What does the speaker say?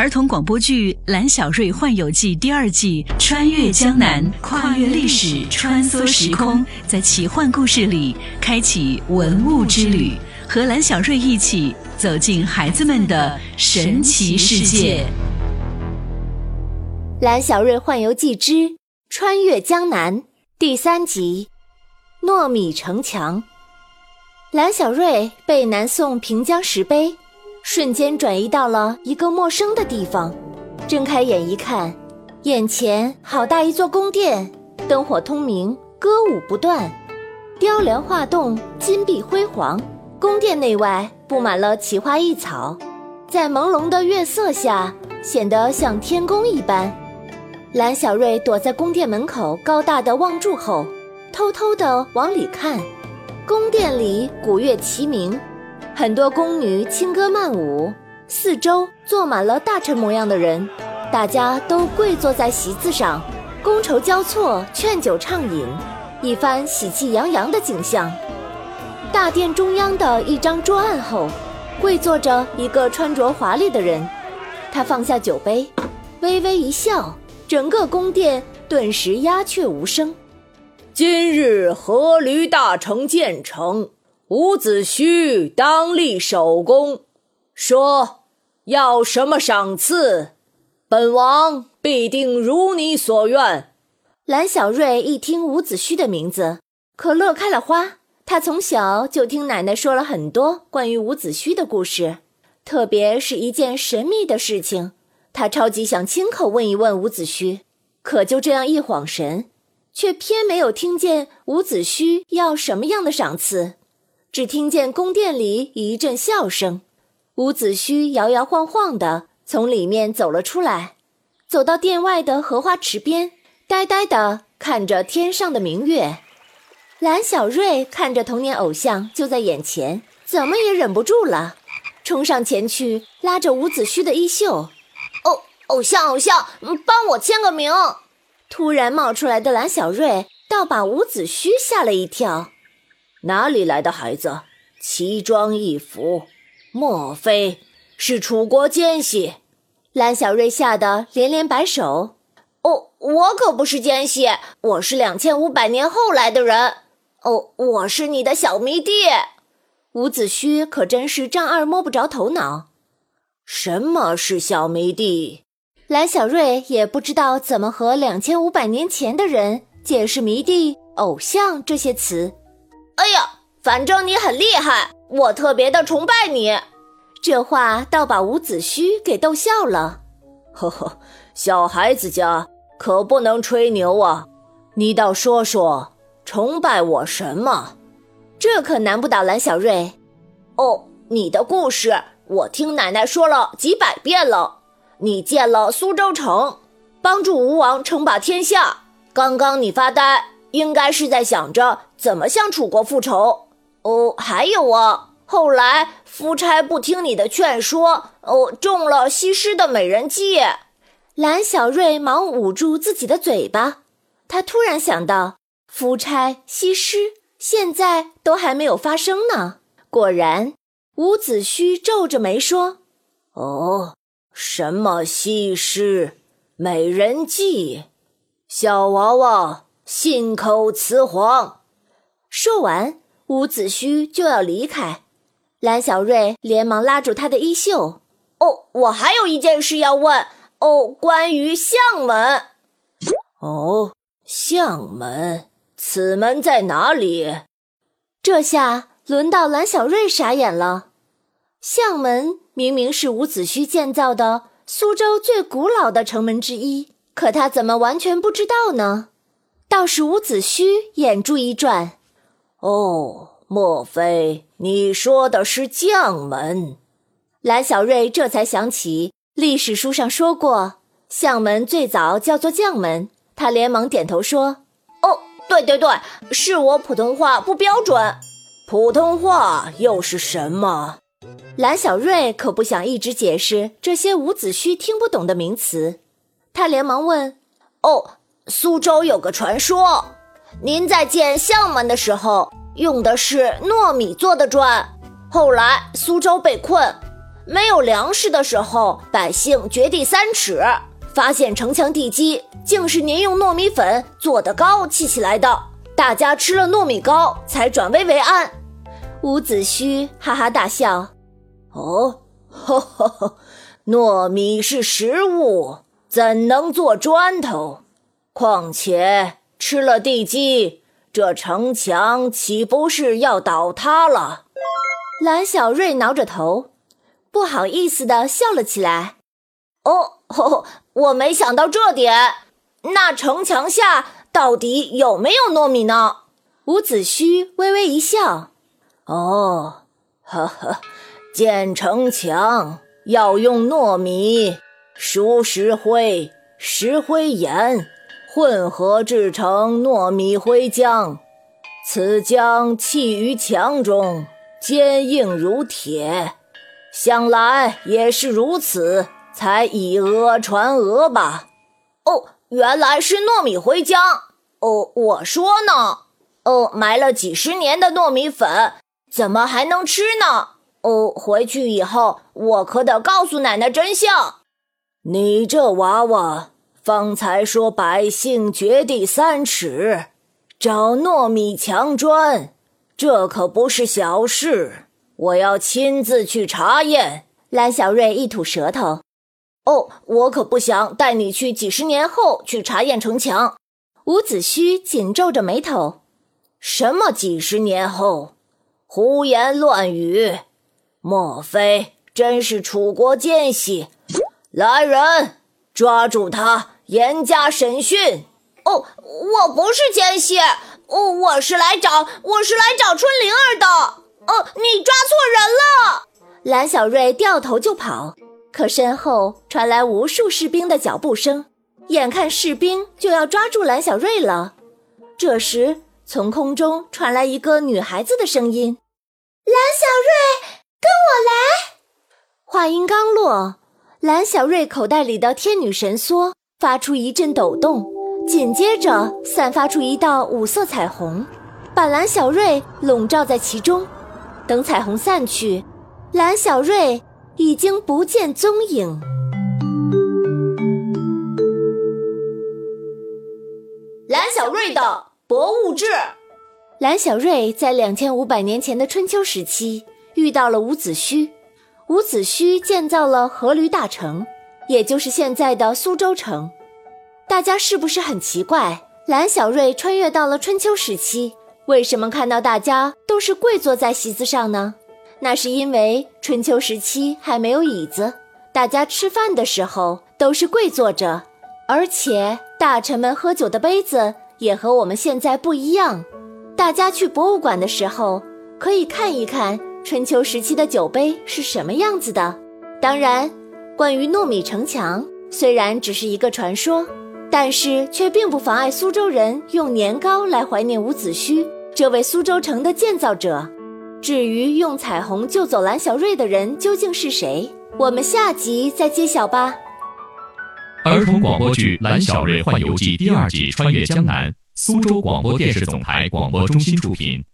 儿童广播剧《蓝小瑞幻游记》第二季，穿越江南，跨越历史，穿梭时空，在奇幻故事里开启文物之旅，和蓝小瑞一起走进孩子们的神奇世界。《蓝小瑞幻游记之穿越江南》第三集，糯米城墙。蓝小瑞被南宋平江石碑。瞬间转移到了一个陌生的地方，睁开眼一看，眼前好大一座宫殿，灯火通明，歌舞不断，雕梁画栋，金碧辉煌。宫殿内外布满了奇花异草，在朦胧的月色下，显得像天宫一般。蓝小瑞躲在宫殿门口高大的望柱后，偷偷地往里看，宫殿里鼓乐齐鸣。很多宫女轻歌曼舞，四周坐满了大臣模样的人，大家都跪坐在席子上，觥筹交错，劝酒畅饮，一番喜气洋洋的景象。大殿中央的一张桌案后，跪坐着一个穿着华丽的人，他放下酒杯，微微一笑，整个宫殿顿时鸦雀无声。今日阖闾大城建成。伍子胥当立首功，说要什么赏赐，本王必定如你所愿。蓝小瑞一听伍子胥的名字，可乐开了花。他从小就听奶奶说了很多关于伍子胥的故事，特别是一件神秘的事情，他超级想亲口问一问伍子胥。可就这样一晃神，却偏没有听见伍子胥要什么样的赏赐。只听见宫殿里一阵笑声，伍子胥摇摇晃晃地从里面走了出来，走到殿外的荷花池边，呆呆地看着天上的明月。蓝小瑞看着童年偶像就在眼前，怎么也忍不住了，冲上前去拉着伍子胥的衣袖：“偶偶像偶像，帮我签个名！”突然冒出来的蓝小瑞，倒把伍子胥吓了一跳。哪里来的孩子，奇装异服，莫非是楚国奸细？蓝小瑞吓得连连摆手：“哦，我可不是奸细，我是两千五百年后来的人。哦，我是你的小迷弟。”伍子胥可真是丈二摸不着头脑。什么是小迷弟？蓝小瑞也不知道怎么和两千五百年前的人解释“迷弟”“偶像”这些词。哎呀，反正你很厉害，我特别的崇拜你。这话倒把伍子胥给逗笑了。呵呵，小孩子家可不能吹牛啊！你倒说说，崇拜我什么？这可难不倒蓝小瑞。哦，你的故事我听奶奶说了几百遍了。你建了苏州城，帮助吴王称霸天下。刚刚你发呆。应该是在想着怎么向楚国复仇哦。还有啊，后来夫差不听你的劝说哦，中了西施的美人计。蓝小瑞忙捂住自己的嘴巴，他突然想到，夫差、西施现在都还没有发生呢。果然，伍子胥皱着眉说：“哦，什么西施、美人计？小娃娃。”信口雌黄。说完，伍子胥就要离开，蓝小瑞连忙拉住他的衣袖。哦，我还有一件事要问。哦，关于相门。哦，相门，此门在哪里？这下轮到蓝小瑞傻眼了。相门明明是伍子胥建造的苏州最古老的城门之一，可他怎么完全不知道呢？倒是伍子胥眼珠一转，哦，莫非你说的是将门？蓝小瑞这才想起历史书上说过，相门最早叫做将门。他连忙点头说：“哦，对对对，是我普通话不标准。普通话又是什么？”蓝小瑞可不想一直解释这些伍子胥听不懂的名词，他连忙问：“哦。”苏州有个传说，您在建相门的时候用的是糯米做的砖。后来苏州被困，没有粮食的时候，百姓掘地三尺，发现城墙地基竟是您用糯米粉做的糕砌起来的，大家吃了糯米糕才转危为安。伍子胥哈哈大笑：“哦，呵呵呵，糯米是食物，怎能做砖头？况且吃了地基，这城墙岂不是要倒塌了？”蓝小瑞挠着头。不好意思的笑了起来。哦，我没想到这点。那城墙下到底有没有糯米呢？伍子胥微微一笑。哦，呵呵，建城墙要用糯米、熟石灰、石灰岩混合制成糯米灰浆，此浆砌于墙中，坚硬如铁。想来也是如此，才以讹传讹吧。哦，原来是糯米灰浆。哦，我说呢，哦，埋了几十年的糯米粉，怎么还能吃呢？哦，回去以后我可得告诉奶奶真相。你这娃娃，方才说百姓掘地三尺，找糯米墙砖，这可不是小事。我要亲自去查验。蓝小瑞一吐舌头，哦，我可不想带你去几十年后去查验城墙。伍子胥紧皱着眉头，什么几十年后？胡言乱语！莫非真是楚国奸细？来人，抓住他，严加审讯。哦，我不是奸细，哦，我是来找，我是来找春灵儿的。哦，你抓错人了！蓝小瑞掉头就跑，可身后传来无数士兵的脚步声，眼看士兵就要抓住蓝小瑞了。这时，从空中传来一个女孩子的声音：“蓝小瑞，跟我来！”话音刚落，蓝小瑞口袋里的天女神梭发出一阵抖动，紧接着散发出一道五色彩虹，把蓝小瑞笼罩在其中。等彩虹散去，蓝小瑞已经不见踪影。蓝小瑞的博物志。蓝小瑞在两千五百年前的春秋时期遇到了伍子胥，伍子胥建造了阖闾大城，也就是现在的苏州城。大家是不是很奇怪？蓝小瑞穿越到了春秋时期。为什么看到大家都是跪坐在席子上呢？那是因为春秋时期还没有椅子，大家吃饭的时候都是跪坐着，而且大臣们喝酒的杯子也和我们现在不一样。大家去博物馆的时候可以看一看春秋时期的酒杯是什么样子的。当然，关于糯米城墙，虽然只是一个传说，但是却并不妨碍苏州人用年糕来怀念伍子胥。这位苏州城的建造者，至于用彩虹救走蓝小瑞的人究竟是谁，我们下集再揭晓吧。儿童广播剧《蓝小瑞幻游记》第二季《穿越江南》，苏州广播电视总台广播中心出品。